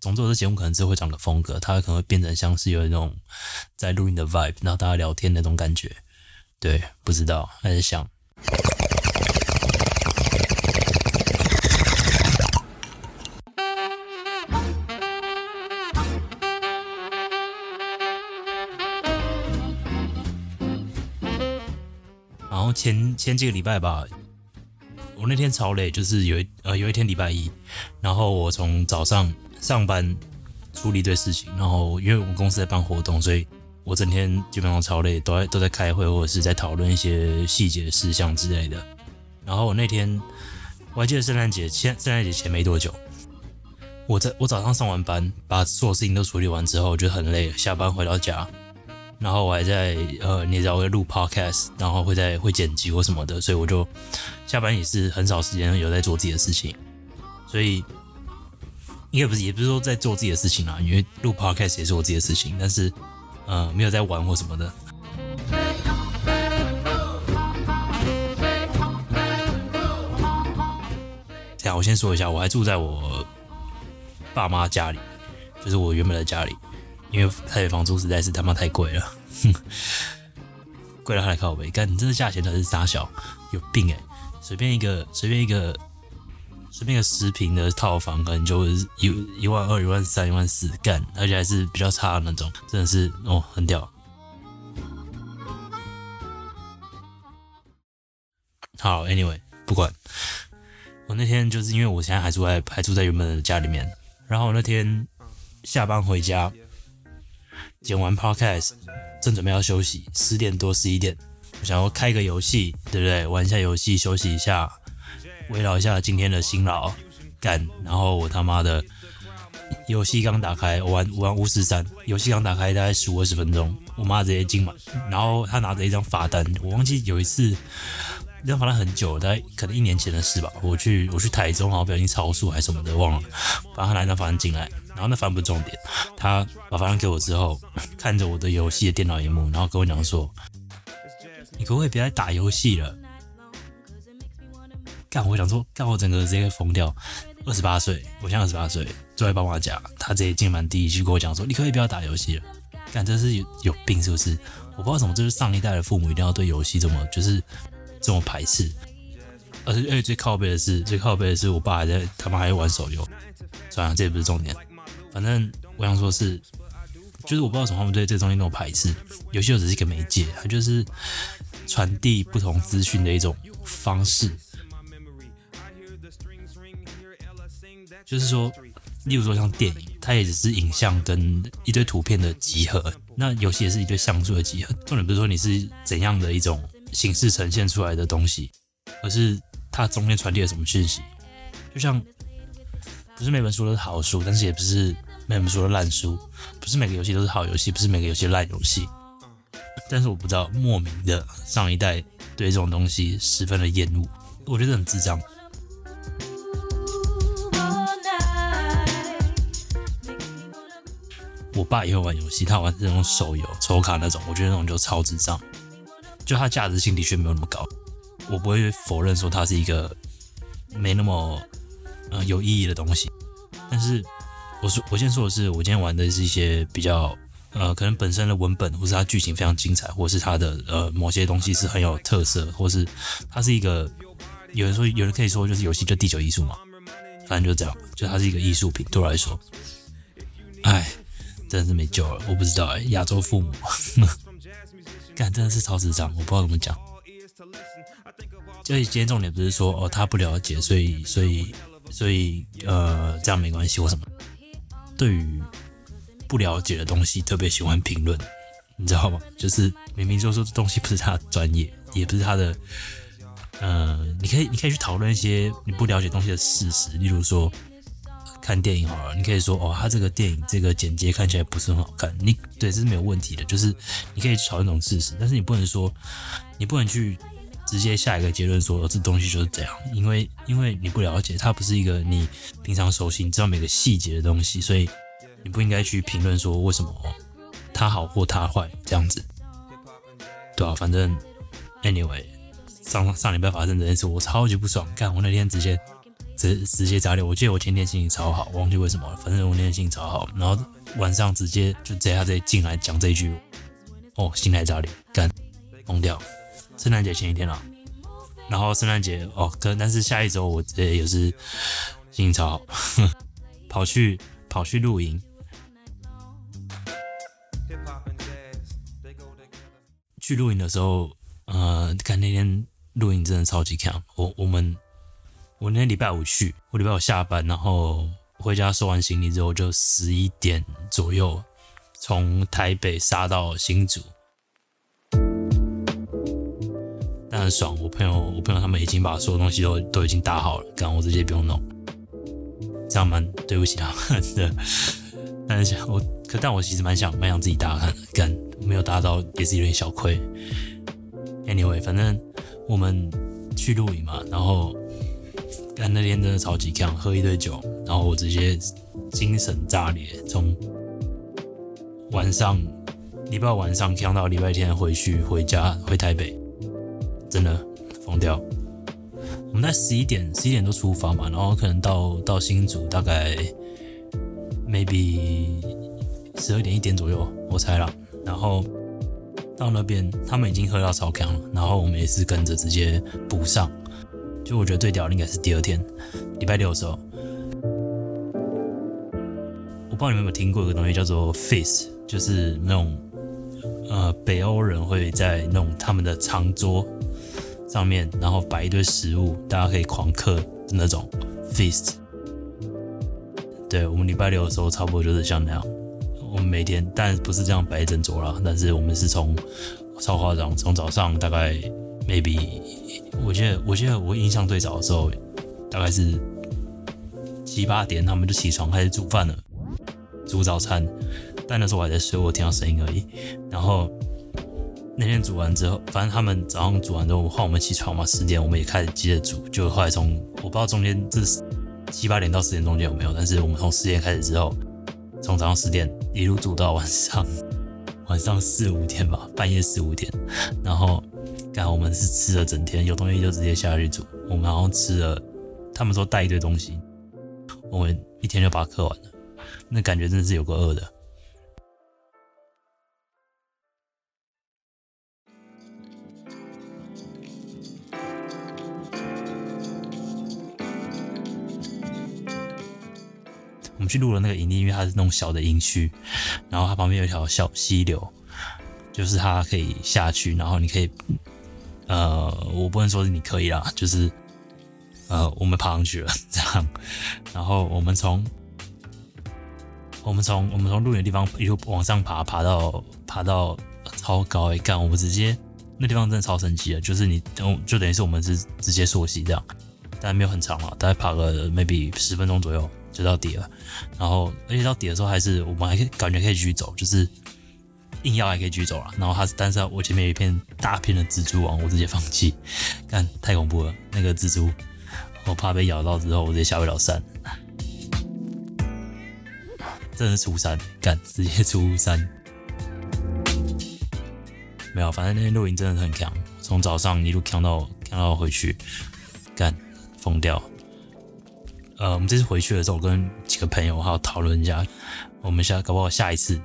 总之，我的节目可能之后会长个风格，它可能会变成像是有那种在录音的 vibe，然后大家聊天那种感觉。对，不知道还是想。然后前前几个礼拜吧，我那天超累，就是有一呃有一天礼拜一，然后我从早上上班处理一堆事情，然后因为我们公司在办活动，所以我整天基本上超累，都在都在开会或者是在讨论一些细节事项之类的。然后我那天我还记得圣诞节前圣诞节前没多久，我在我早上上完班，把所有事情都处理完之后，就很累，下班回到家。然后我还在呃，你知道我会录 podcast，然后会在会剪辑或什么的，所以我就下班也是很少时间有在做自己的事情，所以应该不是也不是说在做自己的事情啦，因为录 podcast 也是我自己的事情，但是呃没有在玩或什么的。这样我先说一下，我还住在我爸妈家里，就是我原本的家里。因为台北房租实在是他妈太贵了，贵到他来靠背。干，你这个价钱才是傻小，有病哎！随便一个，随便一个，随便个十平的套房，可能就一一万二、一万三、一万四，干，而且还是比较差的那种，真的是哦，很屌。好，Anyway，不管。我那天就是因为我现在还住在还住在原本的家里面，然后我那天下班回家。剪完 podcast，正准备要休息，十点多十一点，我想要开个游戏，对不对？玩一下游戏，休息一下，围绕一下今天的辛劳干。然后我他妈的游戏刚打开，我玩我玩巫师三，游戏刚打开大概十五二十分钟，我妈直接进门，然后她拿着一张罚单，我忘记有一次。这张罚单很久，大概可能一年前的事吧。我去我去台中，好像不小心超速还是什么的，忘了。反正他拿张罚单进来，然后那罚单不是重点。他把罚单给我之后，看着我的游戏的电脑荧幕，然后跟我讲说：“你可不可以别再打游戏了？”干，我想说，干我整个直接疯掉。二十八岁，我现在二十八岁，坐在爸妈家，他直接进门第一句跟我讲说：“你可以不要打游戏了。”干，这是有有病是不是？我不知道怎么，就是上一代的父母一定要对游戏这么就是。这么排斥，而且而且最靠背的是，最靠背的是我爸还在，他们还在玩手游。算了，这也不是重点。反正我想说是，就是我不知道什么他们对这东西那么排斥。游戏就只是一个媒介，它就是传递不同资讯的一种方式。就是说，例如说像电影，它也只是影像跟一堆图片的集合。那游戏也是一堆像素的集合。重点不是说你是怎样的一种。形式呈现出来的东西，而是它中间传递了什么讯息。就像不是每本书都是好书，但是也不是每本书都烂书。不是每个游戏都是好游戏，不是每个游戏烂游戏。但是我不知道，莫名的上一代对这种东西十分的厌恶，我觉得很智障。我爸也会玩游戏，他玩这种手游、抽卡那种，我觉得那种就超智障。就它价值性的确没有那么高，我不会否认说它是一个没那么呃有意义的东西。但是我说我先说的是，我今天玩的是一些比较呃可能本身的文本或是它剧情非常精彩，或是它的呃某些东西是很有特色，或是它是一个有人说有人可以说就是游戏就第九艺术嘛，反正就这样，就它是一个艺术品对我来说，哎，真的是没救了，我不知道哎，亚洲父母。干真的是超智障，我不知道怎么讲。所以今天重点不是说哦他不了解，所以所以所以呃这样没关系或什么。对于不了解的东西特别喜欢评论，你知道吗？就是明明就说这东西不是他的专业，也不是他的，呃，你可以你可以去讨论一些你不了解东西的事实，例如说。看电影好了，你可以说哦，他这个电影这个剪接看起来不是很好看，你对这是没有问题的，就是你可以讨论这种事实，但是你不能说，你不能去直接下一个结论说这东西就是这样，因为因为你不了解，它不是一个你平常熟悉、你知道每个细节的东西，所以你不应该去评论说为什么它好或它坏这样子，对啊，反正 anyway，上上礼拜发生这件事，我超级不爽，干我那天直接。直直接砸裂。我记得我前天心情超好，忘记为什么了，反正我那天心情超好。然后晚上直接就这下直接进来讲这一句，哦，心态炸裂，干疯掉。圣诞节前一天了，然后圣诞节哦，可但是下一周我这也是心情超好，跑去跑去露营。去露营的时候，呃，看那天露营真的超级强。我我们我那天礼拜五去，我礼拜五下班，然后回家收完行李之后，就十一点左右从台北杀到新竹，但很爽。我朋友我朋友他们已经把所有东西都都已经搭好了，干我直接不用弄，这样蛮对不起他们的。但是我可但我其实蛮想蛮想自己搭看，干没有搭到也是有点小亏。Anyway，反正我们去露营嘛，然后但那天真的超级强，喝一堆酒，然后我直接精神炸裂，从晚上礼拜晚上强到礼拜天回去回家回台北，真的疯掉。我们在十一点十一点都出发嘛，然后可能到到新竹大概。maybe 十二点一点左右，我猜了。然后到那边，他们已经喝到超强了。然后我们也是跟着直接补上。就我觉得最屌的应该是第二天，礼拜六的时候。我不知道你们有没有听过一个东西叫做 feast，就是那种呃北欧人会在那种他们的长桌上面，然后摆一堆食物，大家可以狂嗑的那种 feast。对我们礼拜六的时候，差不多就是像那样。我们每天，但不是这样摆整桌了。但是我们是从超夸张，从早上大概 maybe，我记得我记得我印象最早的时候，大概是七八点，他们就起床开始煮饭了，煮早餐。但那时候我还在睡，我听到声音而已。然后那天煮完之后，反正他们早上煮完之后换我们起床嘛，十点我们也开始接着煮。就后来从我不知道中间这。七八点到十点中间有没有？但是我们从十点开始之后，从早上十点一路煮到晚上晚上四五点吧，半夜四五点。然后，干我们是吃了整天，有东西就直接下去煮。我们好像吃了，他们说带一堆东西，我们一天就把它嗑完了。那感觉真的是有个饿的。我们去录了那个营地，因为它是那种小的营区，然后它旁边有一条小溪流，就是它可以下去，然后你可以，呃，我不能说是你可以啦，就是呃，我们爬上去了这样，然后我们从我们从我们从录的地方一路往上爬，爬到爬到超高一干，我们直接那地方真的超神奇的，就是你等就等于是我们是直接溯溪这样，但没有很长嘛，大概爬个 maybe 十分钟左右。就到底了，然后而且到底的时候还是我们还可以感觉可以继续走，就是硬要还可以举走了。然后他是，但是我前面有一片大片的蜘蛛网，我直接放弃，干太恐怖了。那个蜘蛛，我怕被咬到之后我直接下不了山，真的是出山干，直接出山。没有，反正那天露营真的很强，从早上一路强到强到回去，干疯掉。呃，我们这次回去的时候，我跟几个朋友还有讨论一下，我们下搞不好下一次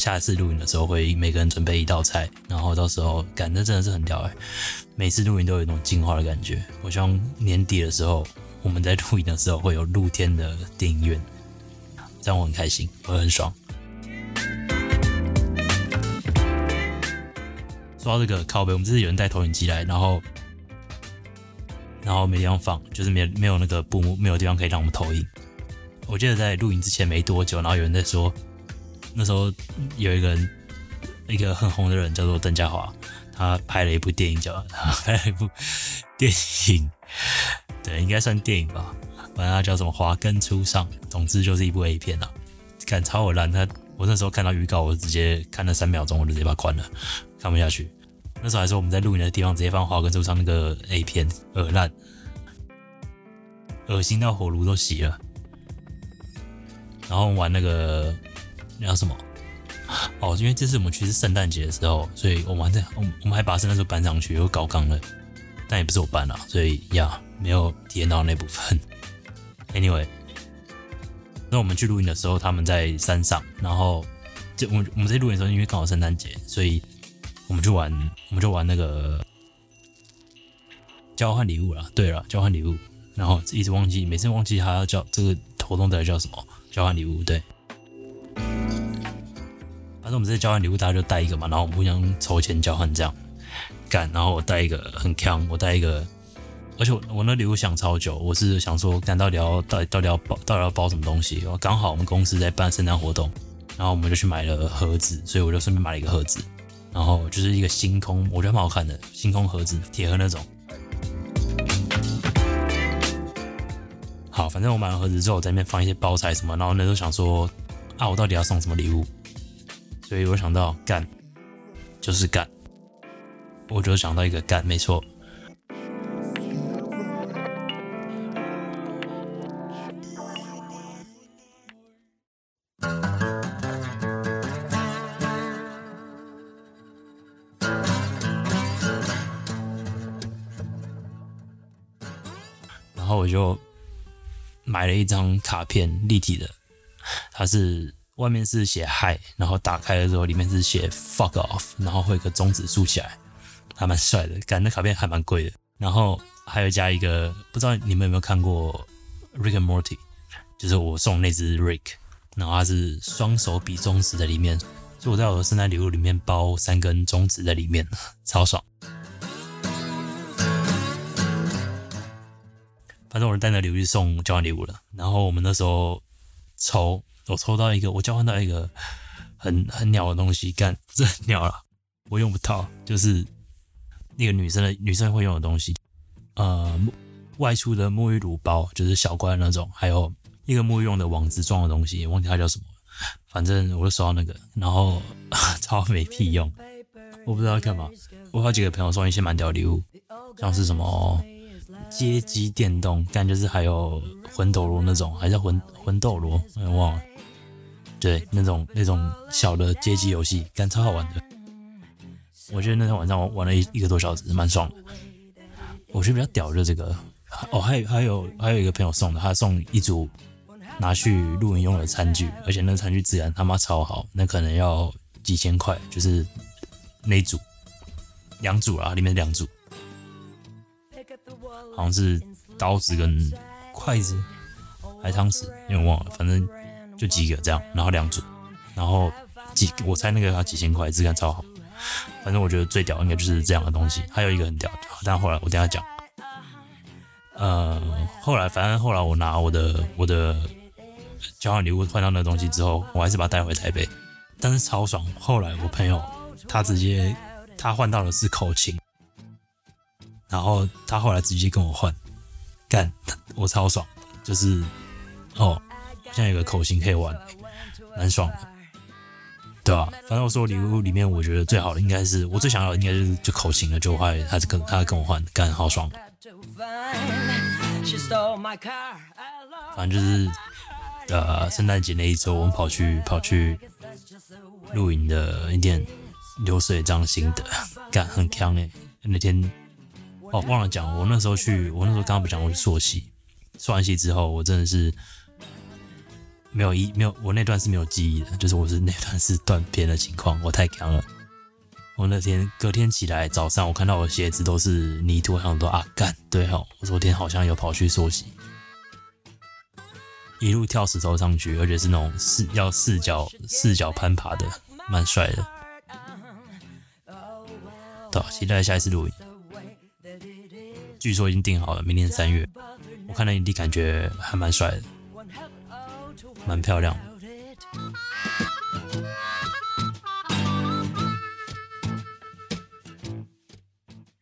下一次露营的时候，会每个人准备一道菜，然后到时候感觉真的是很屌哎，每次露营都有一种进化的感觉。我希望年底的时候，我们在露营的时候会有露天的电影院，这样我很开心，我很爽。说到这个靠背，我们这次有人带投影机来，然后。然后没地方放，就是没没有那个布幕，没有地方可以让我们投影。我记得在录影之前没多久，然后有人在说，那时候有一个人，一个很红的人叫做邓家华，他拍了一部电影叫他，拍了一部电影，对，应该算电影吧，反正他叫什么《华根初上》，总之就是一部 A 片啊，看超我烂，他我那时候看到预告，我直接看了三秒钟，我就直接把它关了，看不下去。那时候还说我们在录影的地方直接放华根初上那个 A 片，恶烂，恶心到火炉都熄了。然后玩那个聊什么？哦，因为这次我们去是圣诞节的时候，所以我们还在我我们还把圣诞树搬上去，又搞纲了，但也不是我搬了，所以呀，没有体验到那部分。Anyway，那我们去露营的时候，他们在山上，然后就我们我们在露营的时候，因为刚好圣诞节，所以我们就玩，我们就玩那个交换礼物了。对了，交换礼物，然后一直忘记，每次忘记他要叫这个活动的叫什么？交换礼物，对。反正我们这交换礼物，大家就带一个嘛，然后我们互相筹钱交换这样干。然后我带一个很强，我带一个。而且我我那礼物想超久，我是想说，看到底要到底到底要包到底要包什么东西。刚好我们公司在办圣诞活动，然后我们就去买了盒子，所以我就顺便买了一个盒子，然后就是一个星空，我觉得蛮好看的星空盒子，铁盒那种。好，反正我买完盒子之后，在里面放一些包材什么，然后那时候想说，啊，我到底要送什么礼物？所以我想到干，就是干，我就想到一个干，没错。然后我就买了一张卡片，立体的，它是外面是写 Hi，然后打开了之后里面是写 Fuck Off，然后会有个中指竖起来，还蛮帅的。感觉卡片还蛮贵的。然后还有加一个，不知道你们有没有看过 Rick and Morty，就是我送那只 Rick，然后它是双手比中指在里面，所以我在我的圣诞礼物里面包三根中指在里面，超爽。反正我是带那礼物去送交换礼物了，然后我们那时候抽，我抽到一个，我交换到一个很很鸟的东西，干这鸟了，我用不到，就是那个女生的女生会用的东西，呃，外出的沐浴乳包，就是小罐那种，还有一个沐浴用的网子状的东西，忘记它叫什么，反正我就收到那个，然后 超没屁用，我不知道干嘛，我好几个朋友送一些蛮屌的礼物，像是什么。街机电动，但就是还有魂斗罗那种，还是魂魂斗罗，我忘了。对，那种那种小的街机游戏，感超好玩的。我觉得那天晚上我玩了一一个多小时，蛮爽的。我觉得比较屌的这个，哦，还有还有还有一个朋友送的，他送一组拿去露营用的餐具，而且那个餐具质量他妈超好，那可能要几千块，就是那组两组啊，里面两组。好像是刀子跟筷子，还汤匙，有点忘了，反正就几个这样，然后两组，然后几我猜那个要几千块，质感超好。反正我觉得最屌应该就是这样的东西，还有一个很屌，但后来我等下讲。呃，后来反正后来我拿我的我的交换礼物换到那东西之后，我还是把它带回台北，但是超爽。后来我朋友他直接他换到的是口琴。然后他后来直接跟我换，干我超爽，就是哦，现在有个口型可以玩，蛮爽的，对吧？反正我说礼物里面，我觉得最好的应该是我最想要的，应该就是就口型了，就后来他跟他跟我换，干好爽。反正就是呃，圣诞节那一周，我们跑去跑去露营的一点流水账心得，干很强哎，那天。哦，忘了讲，我那时候去，我那时候刚刚不讲，我去朔溪，朔完溪之后，我真的是没有一没有，我那段是没有记忆的，就是我是那段是断片的情况，我太强了。我那天隔天起来早上，我看到我鞋子都是泥土，很多啊干，对哦，我昨天好像有跑去溯溪，一路跳石头上去，而且是那种四要四脚四脚攀爬的，蛮帅的。对，期待下一次录影。据说已经定好了，明年三月。我看了营地感觉还蛮帅的，蛮漂亮。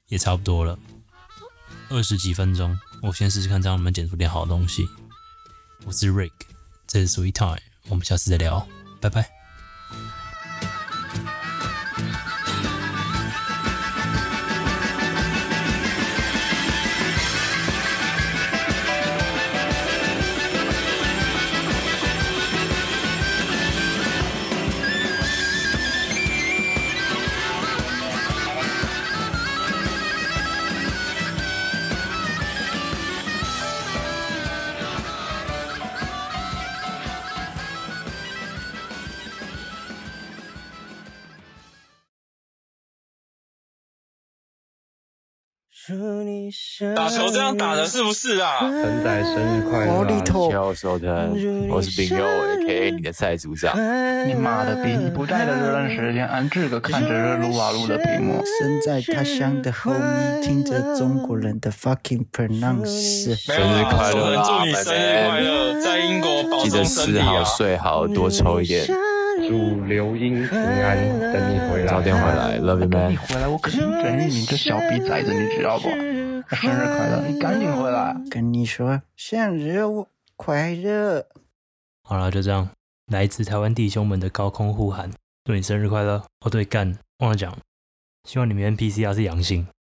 也差不多了，二十几分钟，我先试试看，这样能不能剪出点好东西。我是 Rick，这是 Sweet Time，我们下次再聊，拜拜。打球这样打的是不是啊？陈仔生日快乐、啊！小手的，我是冰佑，A.K.A 你的蔡组长。你妈的逼！你不带的这段时间，俺这个看着这撸啊撸的屏幕。身在他乡的 homie，听着中国人的 fucking pronounce。生日快乐啦！祝你生日快乐，在英国保记得重身体吃好啊！睡好，多抽一点，祝刘英平安，等你回来。早点回来，Love you 等你。回来，我肯定整你这小逼崽子，你知道不？生日快乐！你赶紧回来。跟你说，生日快乐！好了，就这样。来自台湾弟兄们的高空呼喊，祝你生日快乐！哦，对，干忘了讲，希望你们 NPCR 是阳性，